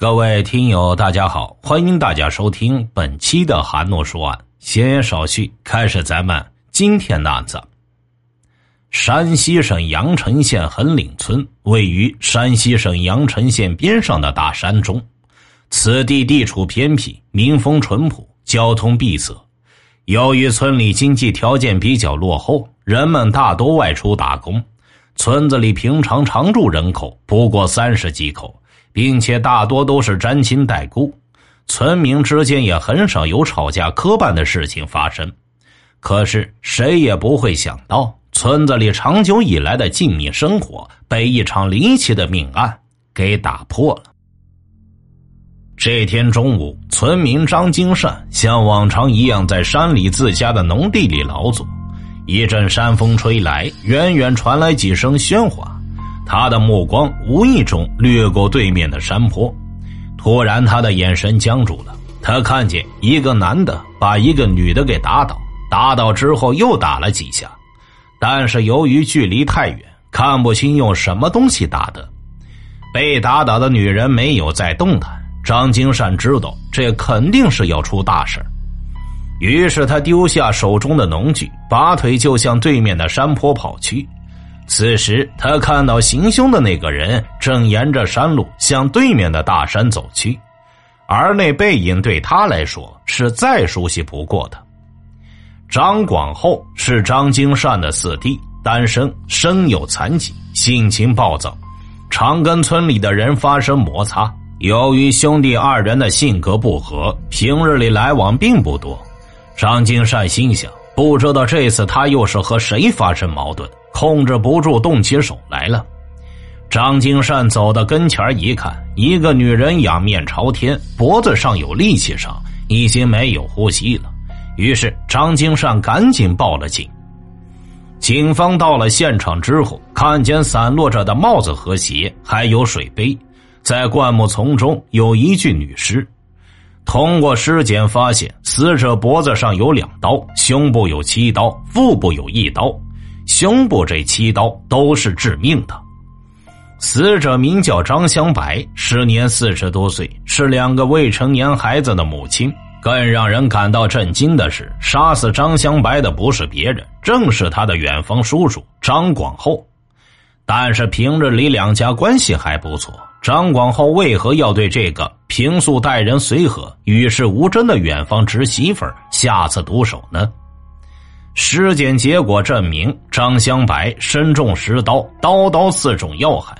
各位听友，大家好，欢迎大家收听本期的韩诺说案。闲言少叙，开始咱们今天的案子。山西省阳城县横岭村位于山西省阳城县边上的大山中，此地地处偏僻，民风淳朴，交通闭塞。由于村里经济条件比较落后，人们大多外出打工，村子里平常常住人口不过三十几口。并且大多都是沾亲带故，村民之间也很少有吵架磕绊的事情发生。可是谁也不会想到，村子里长久以来的静谧生活被一场离奇的命案给打破了。这天中午，村民张金善像往常一样在山里自家的农地里劳作。一阵山风吹来，远远传来几声喧哗。他的目光无意中掠过对面的山坡，突然，他的眼神僵住了。他看见一个男的把一个女的给打倒，打倒之后又打了几下，但是由于距离太远，看不清用什么东西打的。被打倒的女人没有再动弹。张金善知道这肯定是要出大事于是他丢下手中的农具，拔腿就向对面的山坡跑去。此时，他看到行凶的那个人正沿着山路向对面的大山走去，而那背影对他来说是再熟悉不过的。张广厚是张金善的四弟，单身，身有残疾，性情暴躁，常跟村里的人发生摩擦。由于兄弟二人的性格不合，平日里来往并不多。张金善心想，不知道这次他又是和谁发生矛盾。控制不住，动起手来了。张金善走到跟前一看，一个女人仰面朝天，脖子上有力气上已经没有呼吸了。于是张金善赶紧报了警。警方到了现场之后，看见散落着的帽子和鞋，还有水杯，在灌木丛中有一具女尸。通过尸检发现，死者脖子上有两刀，胸部有七刀，腹部有一刀。胸部这七刀都是致命的。死者名叫张香白，时年四十多岁，是两个未成年孩子的母亲。更让人感到震惊的是，杀死张香白的不是别人，正是他的远房叔叔张广厚。但是平日里两家关系还不错，张广厚为何要对这个平素待人随和、与世无争的远方侄媳妇下此毒手呢？尸检结果证明，张香白身中十刀，刀刀刺中要害。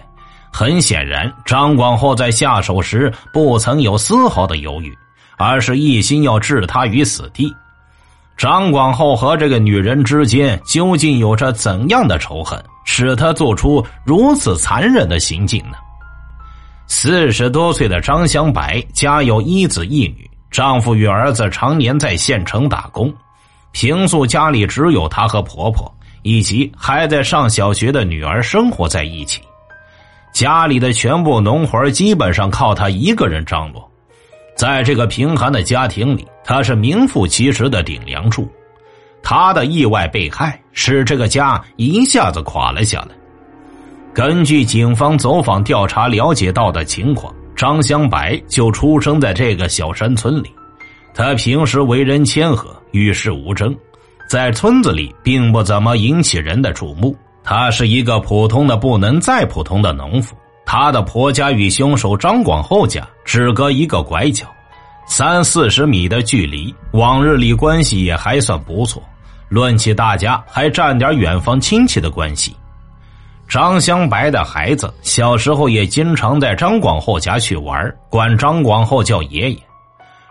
很显然，张广厚在下手时不曾有丝毫的犹豫，而是一心要置他于死地。张广厚和这个女人之间究竟有着怎样的仇恨，使他做出如此残忍的行径呢？四十多岁的张香白家有一子一女，丈夫与儿子常年在县城打工。平素家里只有她和婆婆以及还在上小学的女儿生活在一起，家里的全部农活基本上靠她一个人张罗。在这个贫寒的家庭里，她是名副其实的顶梁柱。她的意外被害使这个家一下子垮了下来。根据警方走访调查了解到的情况，张香白就出生在这个小山村里。他平时为人谦和，与世无争，在村子里并不怎么引起人的注目。他是一个普通的不能再普通的农夫。他的婆家与凶手张广厚家只隔一个拐角，三四十米的距离。往日里关系也还算不错，论起大家还占点远方亲戚的关系。张香白的孩子小时候也经常在张广厚家去玩，管张广厚叫爷爷。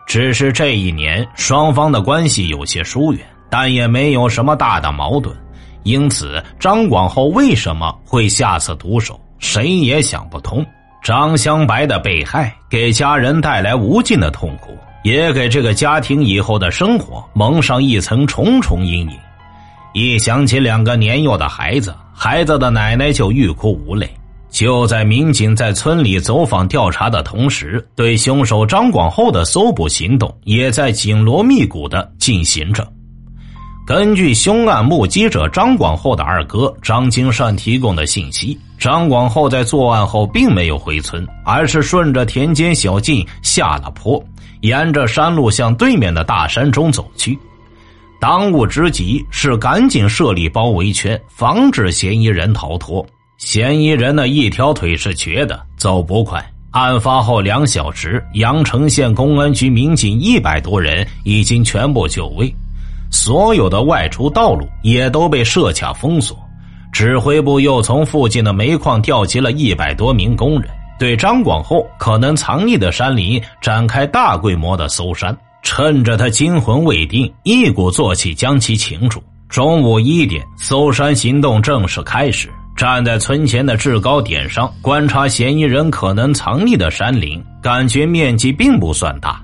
只是这一年，双方的关系有些疏远，但也没有什么大的矛盾。因此，张广厚为什么会下此毒手，谁也想不通。张香白的被害给家人带来无尽的痛苦，也给这个家庭以后的生活蒙上一层重重阴影。一想起两个年幼的孩子，孩子的奶奶就欲哭无泪。就在民警在村里走访调查的同时，对凶手张广厚的搜捕行动也在紧锣密鼓的进行着。根据凶案目击者张广厚的二哥张金善提供的信息，张广厚在作案后并没有回村，而是顺着田间小径下了坡，沿着山路向对面的大山中走去。当务之急是赶紧设立包围圈，防止嫌疑人逃脱。嫌疑人的一条腿是瘸的，走不快。案发后两小时，阳城县公安局民警一百多人已经全部就位。所有的外出道路也都被设卡封锁，指挥部又从附近的煤矿调集了一百多名工人，对张广厚可能藏匿的山林展开大规模的搜山。趁着他惊魂未定，一鼓作气将其擒住。中午一点，搜山行动正式开始。站在村前的制高点上观察嫌疑人可能藏匿的山林，感觉面积并不算大，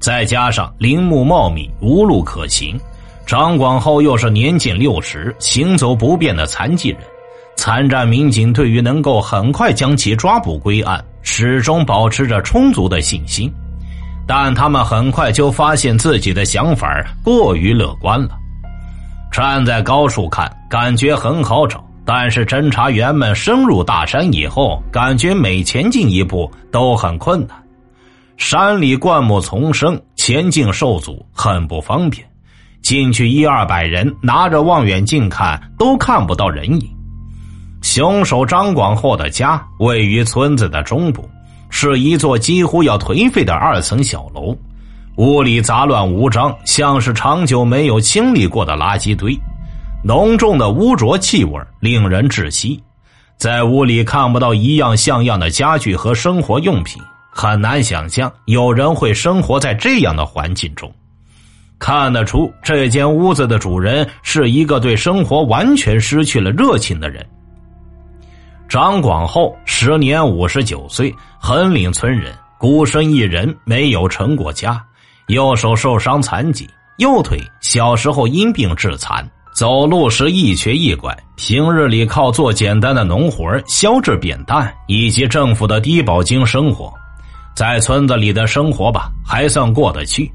再加上林木茂密，无路可行。张广厚又是年近六十、行走不便的残疾人，参战民警对于能够很快将其抓捕归案，始终保持着充足的信心。但他们很快就发现自己的想法过于乐观了。站在高处看，感觉很好找，但是侦查员们深入大山以后，感觉每前进一步都很困难。山里灌木丛生，前进受阻，很不方便。进去一二百人，拿着望远镜看都看不到人影。凶手张广厚的家位于村子的中部，是一座几乎要颓废的二层小楼，屋里杂乱无章，像是长久没有清理过的垃圾堆，浓重的污浊气味令人窒息。在屋里看不到一样像样的家具和生活用品，很难想象有人会生活在这样的环境中。看得出，这间屋子的主人是一个对生活完全失去了热情的人。张广厚时年五十九岁，横岭村人，孤身一人，没有成过家，右手受伤残疾，右腿小时候因病致残，走路时一瘸一拐，平日里靠做简单的农活削制扁担以及政府的低保金生活，在村子里的生活吧，还算过得去。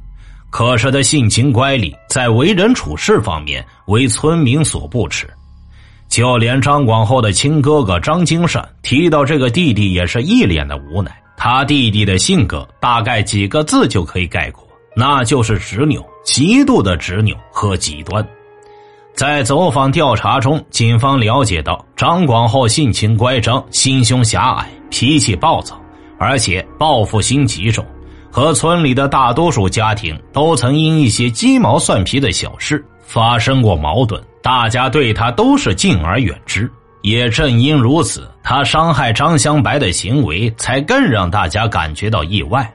可是他性情乖戾，在为人处事方面为村民所不齿，就连张广厚的亲哥哥张金善提到这个弟弟，也是一脸的无奈。他弟弟的性格大概几个字就可以概括，那就是执拗，极度的执拗和极端。在走访调查中，警方了解到张广厚性情乖张，心胸狭隘，脾气暴躁，而且报复心极重。和村里的大多数家庭都曾因一些鸡毛蒜皮的小事发生过矛盾，大家对他都是敬而远之。也正因如此，他伤害张香白的行为才更让大家感觉到意外。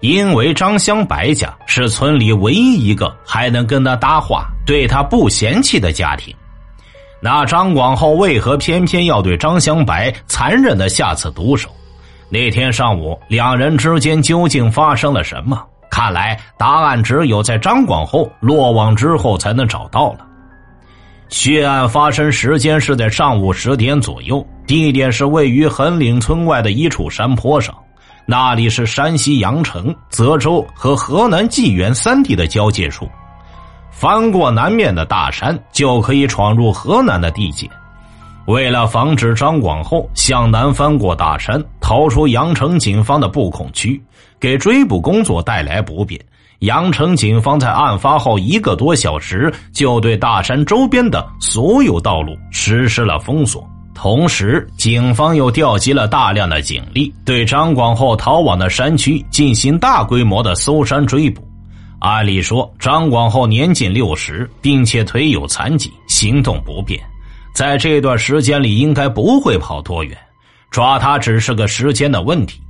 因为张香白家是村里唯一一个还能跟他搭话、对他不嫌弃的家庭，那张广厚为何偏偏要对张香白残忍的下此毒手？那天上午，两人之间究竟发生了什么？看来答案只有在张广厚落网之后才能找到了。血案发生时间是在上午十点左右，地点是位于横岭村外的一处山坡上，那里是山西阳城、泽州和河南济源三地的交界处，翻过南面的大山就可以闯入河南的地界。为了防止张广厚向南翻过大山，逃出阳城警方的布控区，给追捕工作带来不便，阳城警方在案发后一个多小时就对大山周边的所有道路实施了封锁。同时，警方又调集了大量的警力，对张广厚逃往的山区进行大规模的搜山追捕。按理说，张广厚年近六十，并且腿有残疾，行动不便。在这段时间里，应该不会跑多远，抓他只是个时间的问题。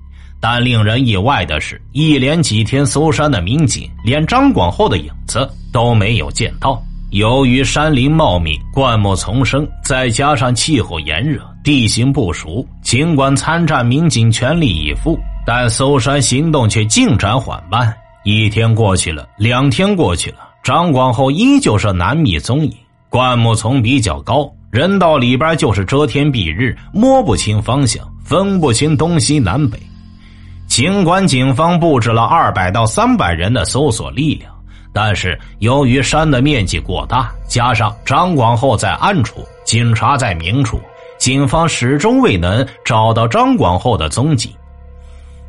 但令人意外的是，一连几天搜山的民警，连张广厚的影子都没有见到。由于山林茂密、灌木丛生，再加上气候炎热、地形不熟，尽管参战民警全力以赴，但搜山行动却进展缓慢。一天过去了，两天过去了，张广厚依旧是难觅踪影。灌木丛比较高。人到里边就是遮天蔽日，摸不清方向，分不清东西南北。尽管警方布置了二百到三百人的搜索力量，但是由于山的面积过大，加上张广厚在暗处，警察在明处，警方始终未能找到张广厚的踪迹。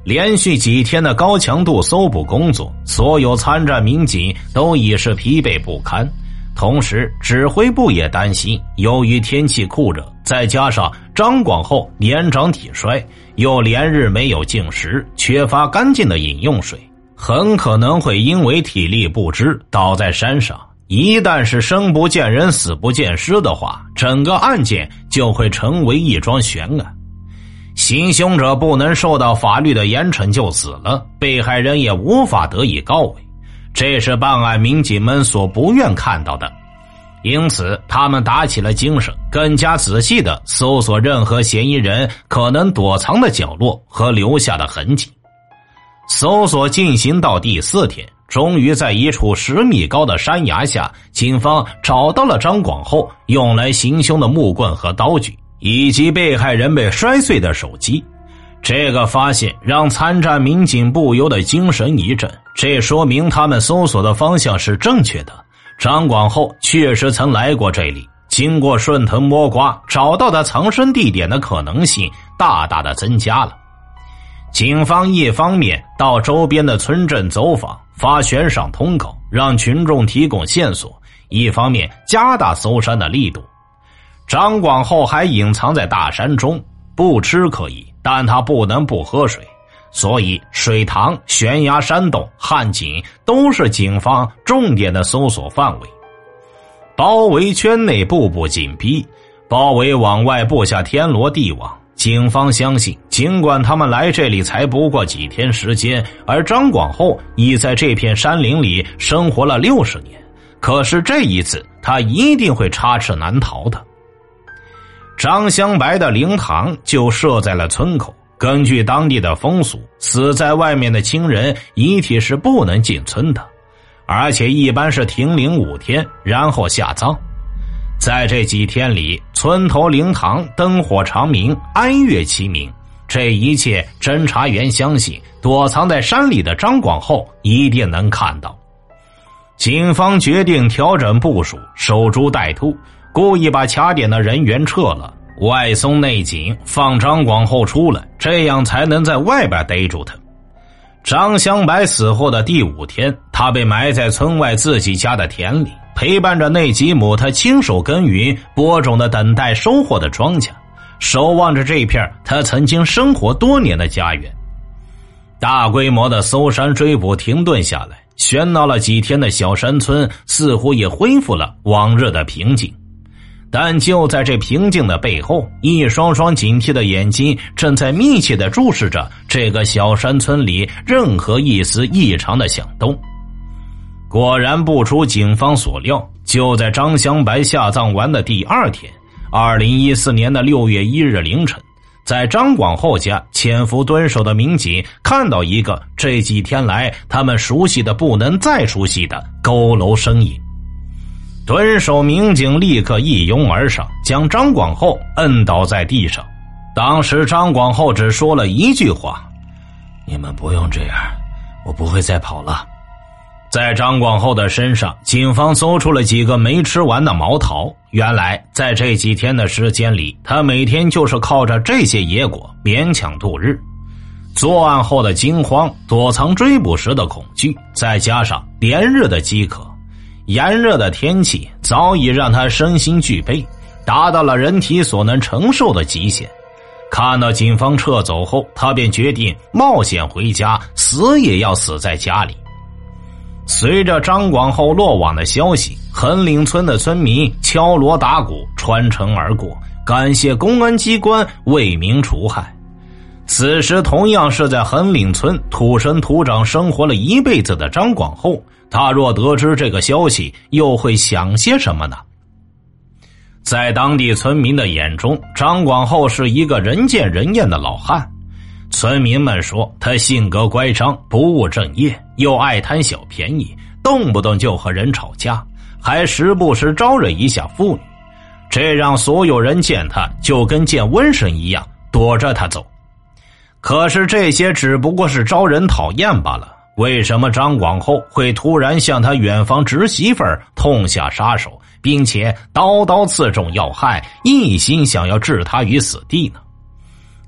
连续几天的高强度搜捕工作，所有参战民警都已是疲惫不堪。同时，指挥部也担心，由于天气酷热，再加上张广厚年长体衰，又连日没有进食，缺乏干净的饮用水，很可能会因为体力不支倒在山上。一旦是生不见人，死不见尸的话，整个案件就会成为一桩悬案。行凶者不能受到法律的严惩就死了，被害人也无法得以告慰。这是办案民警们所不愿看到的，因此他们打起了精神，更加仔细的搜索任何嫌疑人可能躲藏的角落和留下的痕迹。搜索进行到第四天，终于在一处十米高的山崖下，警方找到了张广厚用来行凶的木棍和刀具，以及被害人被摔碎的手机。这个发现让参战民警不由得精神一振，这说明他们搜索的方向是正确的。张广厚确实曾来过这里，经过顺藤摸瓜，找到他藏身地点的可能性大大的增加了。警方一方面到周边的村镇走访，发悬赏通告，让群众提供线索；一方面加大搜山的力度。张广厚还隐藏在大山中，不吃可以。但他不能不喝水，所以水塘、悬崖、山洞、旱井都是警方重点的搜索范围。包围圈内步步紧逼，包围往外布下天罗地网。警方相信，尽管他们来这里才不过几天时间，而张广厚已在这片山林里生活了六十年，可是这一次他一定会插翅难逃的。张香白的灵堂就设在了村口。根据当地的风俗，死在外面的亲人遗体是不能进村的，而且一般是停灵五天，然后下葬。在这几天里，村头灵堂灯火长明，哀乐齐鸣。这一切，侦查员相信躲藏在山里的张广厚一定能看到。警方决定调整部署，守株待兔。故意把卡点的人员撤了，外松内紧，放张广厚出来，这样才能在外边逮住他。张香白死后的第五天，他被埋在村外自己家的田里，陪伴着那几亩他亲手耕耘、播种的、等待收获的庄稼，守望着这片他曾经生活多年的家园。大规模的搜山追捕停顿下来，喧闹了几天的小山村似乎也恢复了往日的平静。但就在这平静的背后，一双双警惕的眼睛正在密切的注视着这个小山村里任何一丝异常的响动。果然不出警方所料，就在张香白下葬完的第二天，二零一四年的六月一日凌晨，在张广厚家潜伏蹲守的民警看到一个这几天来他们熟悉的不能再熟悉的佝偻身影。蹲守民警立刻一拥而上，将张广厚摁倒在地上。当时张广厚只说了一句话：“你们不用这样，我不会再跑了。”在张广厚的身上，警方搜出了几个没吃完的毛桃。原来，在这几天的时间里，他每天就是靠着这些野果勉强度日。作案后的惊慌、躲藏追捕时的恐惧，再加上连日的饥渴。炎热的天气早已让他身心俱备，达到了人体所能承受的极限。看到警方撤走后，他便决定冒险回家，死也要死在家里。随着张广厚落网的消息，横岭村的村民敲锣打鼓穿城而过，感谢公安机关为民除害。此时，同样是在横岭村土生土长生活了一辈子的张广厚。他若得知这个消息，又会想些什么呢？在当地村民的眼中，张广厚是一个人见人厌的老汉。村民们说他性格乖张、不务正业，又爱贪小便宜，动不动就和人吵架，还时不时招惹一下妇女，这让所有人见他就跟见瘟神一样，躲着他走。可是这些只不过是招人讨厌罢了。为什么张广厚会突然向他远房侄媳妇儿痛下杀手，并且刀刀刺中要害，一心想要置他于死地呢？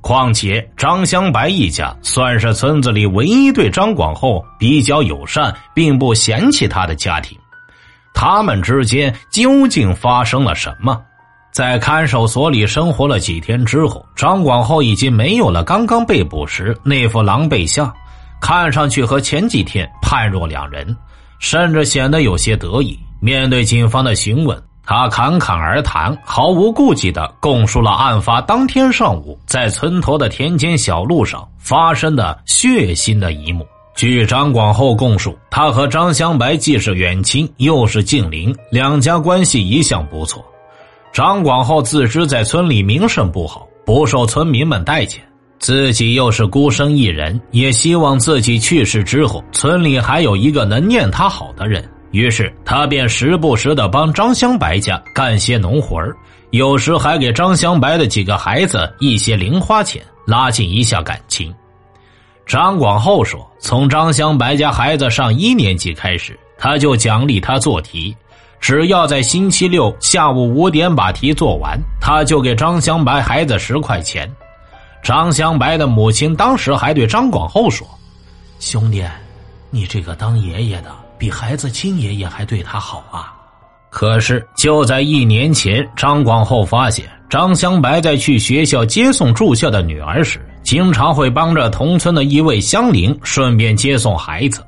况且张香白一家算是村子里唯一对张广厚比较友善，并不嫌弃他的家庭。他们之间究竟发生了什么？在看守所里生活了几天之后，张广厚已经没有了刚刚被捕时那副狼狈相，看上去和前几天判若两人，甚至显得有些得意。面对警方的询问，他侃侃而谈，毫无顾忌地供述了案发当天上午在村头的田间小路上发生的血腥的一幕。据张广厚供述，他和张香白既是远亲，又是近邻，两家关系一向不错。张广厚自知在村里名声不好，不受村民们待见，自己又是孤身一人，也希望自己去世之后，村里还有一个能念他好的人。于是他便时不时的帮张香白家干些农活有时还给张香白的几个孩子一些零花钱，拉近一下感情。张广厚说：“从张香白家孩子上一年级开始，他就奖励他做题。”只要在星期六下午五点把题做完，他就给张香白孩子十块钱。张香白的母亲当时还对张广厚说：“兄弟，你这个当爷爷的比孩子亲爷爷还对他好啊。”可是就在一年前，张广厚发现张香白在去学校接送住校的女儿时，经常会帮着同村的一位乡邻顺便接送孩子。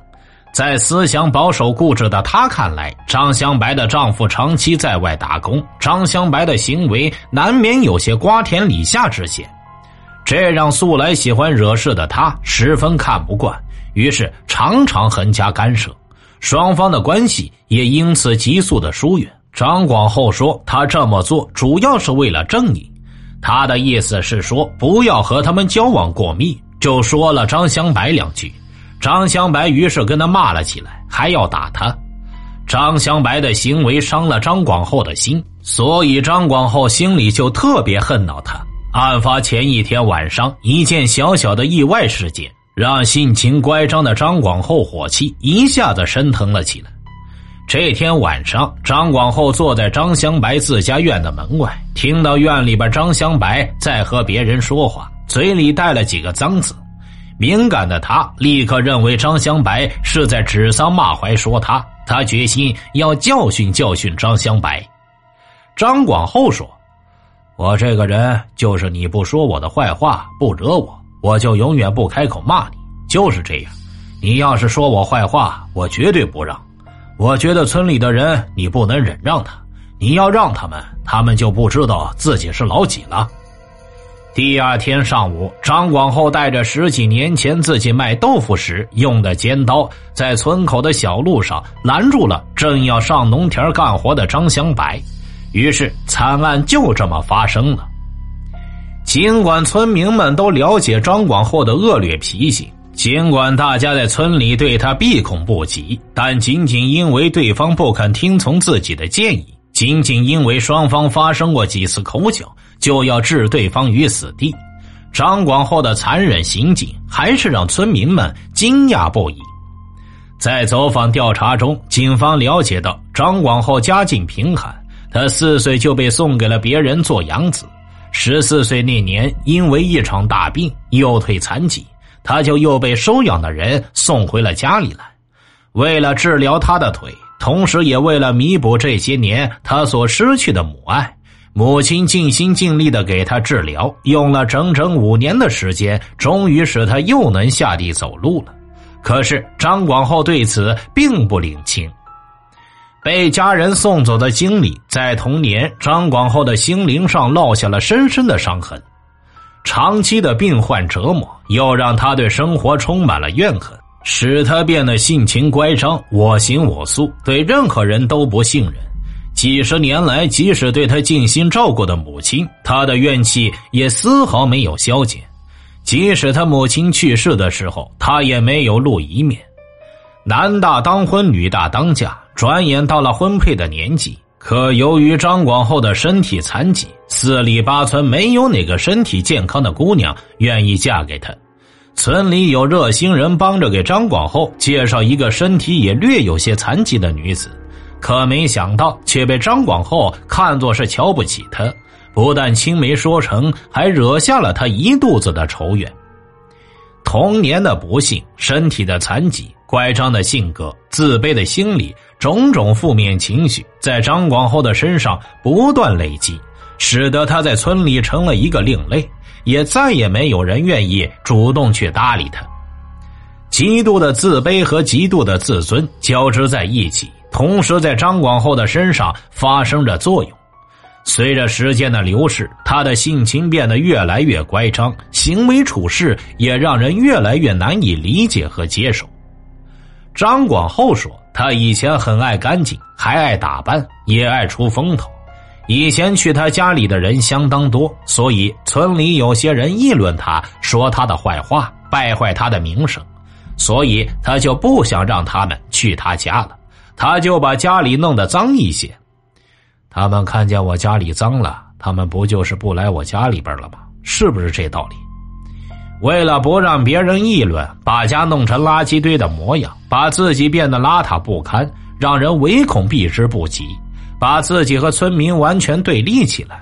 在思想保守固执的他看来，张香白的丈夫长期在外打工，张香白的行为难免有些瓜田李下之嫌，这让素来喜欢惹事的他十分看不惯，于是常常横加干涉，双方的关系也因此急速的疏远。张广厚说，他这么做主要是为了正义，他的意思是说不要和他们交往过密，就说了张香白两句。张香白于是跟他骂了起来，还要打他。张香白的行为伤了张广厚的心，所以张广厚心里就特别恨恼他。案发前一天晚上，一件小小的意外事件，让性情乖张的张广厚火气一下子升腾了起来。这天晚上，张广厚坐在张香白自家院的门外，听到院里边张香白在和别人说话，嘴里带了几个脏字。敏感的他立刻认为张香白是在指桑骂槐说他，他决心要教训教训张香白。张广厚说：“我这个人就是你不说我的坏话，不惹我，我就永远不开口骂你，就是这样。你要是说我坏话，我绝对不让。我觉得村里的人你不能忍让他，你要让他们，他们就不知道自己是老几了。”第二天上午，张广厚带着十几年前自己卖豆腐时用的尖刀，在村口的小路上拦住了正要上农田干活的张香白，于是惨案就这么发生了。尽管村民们都了解张广厚的恶劣脾性，尽管大家在村里对他避恐不及，但仅仅因为对方不肯听从自己的建议，仅仅因为双方发生过几次口角。就要置对方于死地，张广厚的残忍行径还是让村民们惊讶不已。在走访调查中，警方了解到张广厚家境贫寒，他四岁就被送给了别人做养子。十四岁那年，因为一场大病，右腿残疾，他就又被收养的人送回了家里来。为了治疗他的腿，同时也为了弥补这些年他所失去的母爱。母亲尽心尽力的给他治疗，用了整整五年的时间，终于使他又能下地走路了。可是张广厚对此并不领情。被家人送走的经历，在童年张广厚的心灵上烙下了深深的伤痕。长期的病患折磨，又让他对生活充满了怨恨，使他变得性情乖张、我行我素，对任何人都不信任。几十年来，即使对他尽心照顾的母亲，他的怨气也丝毫没有消减。即使他母亲去世的时候，他也没有露一面。男大当婚，女大当嫁，转眼到了婚配的年纪。可由于张广厚的身体残疾，四里八村没有哪个身体健康的姑娘愿意嫁给他。村里有热心人帮着给张广厚介绍一个身体也略有些残疾的女子，可没想到却被张广厚看作是瞧不起他，不但青梅说成，还惹下了他一肚子的仇怨。童年的不幸，身体的残疾，乖张的性格，自卑的心理，种种负面情绪，在张广厚的身上不断累积，使得他在村里成了一个另类。也再也没有人愿意主动去搭理他，极度的自卑和极度的自尊交织在一起，同时在张广厚的身上发生着作用。随着时间的流逝，他的性情变得越来越乖张，行为处事也让人越来越难以理解和接受。张广厚说：“他以前很爱干净，还爱打扮，也爱出风头。”以前去他家里的人相当多，所以村里有些人议论他，说他的坏话，败坏他的名声，所以他就不想让他们去他家了。他就把家里弄得脏一些。他们看见我家里脏了，他们不就是不来我家里边了吗？是不是这道理？为了不让别人议论，把家弄成垃圾堆的模样，把自己变得邋遢不堪，让人唯恐避之不及。把自己和村民完全对立起来，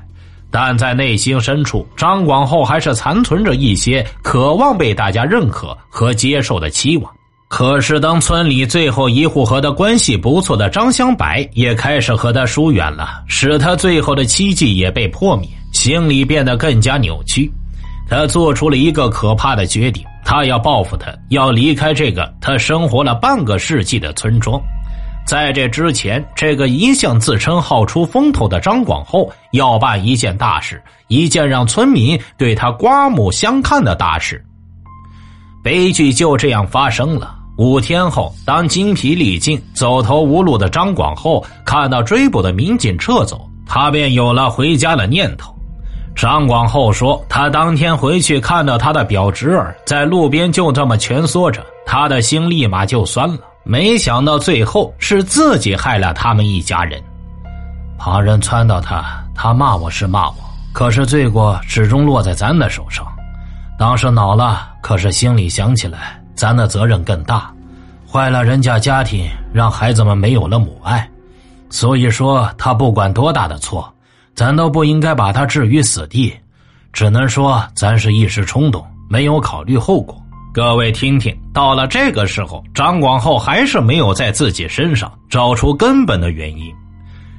但在内心深处，张广厚还是残存着一些渴望被大家认可和接受的期望。可是，当村里最后一户和他关系不错的张香白也开始和他疏远了，使他最后的期冀也被破灭，心里变得更加扭曲。他做出了一个可怕的决定，他要报复他，要离开这个他生活了半个世纪的村庄。在这之前，这个一向自称好出风头的张广厚要办一件大事，一件让村民对他刮目相看的大事。悲剧就这样发生了。五天后，当精疲力尽、走投无路的张广厚看到追捕的民警撤走，他便有了回家的念头。张广厚说：“他当天回去看到他的表侄儿在路边就这么蜷缩着，他的心立马就酸了。”没想到最后是自己害了他们一家人。旁人撺掇他，他骂我是骂我，可是罪过始终落在咱的手上。当时恼了，可是心里想起来，咱的责任更大，坏了人家家庭，让孩子们没有了母爱。所以说，他不管多大的错，咱都不应该把他置于死地。只能说，咱是一时冲动，没有考虑后果。各位听听，到了这个时候，张广厚还是没有在自己身上找出根本的原因。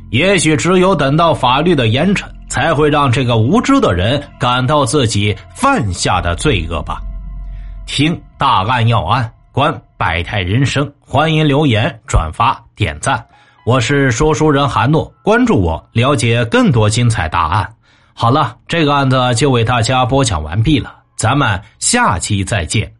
也许只有等到法律的严惩，才会让这个无知的人感到自己犯下的罪恶吧。听大案要案，观百态人生，欢迎留言、转发、点赞。我是说书人韩诺，关注我，了解更多精彩答案。好了，这个案子就为大家播讲完毕了，咱们下期再见。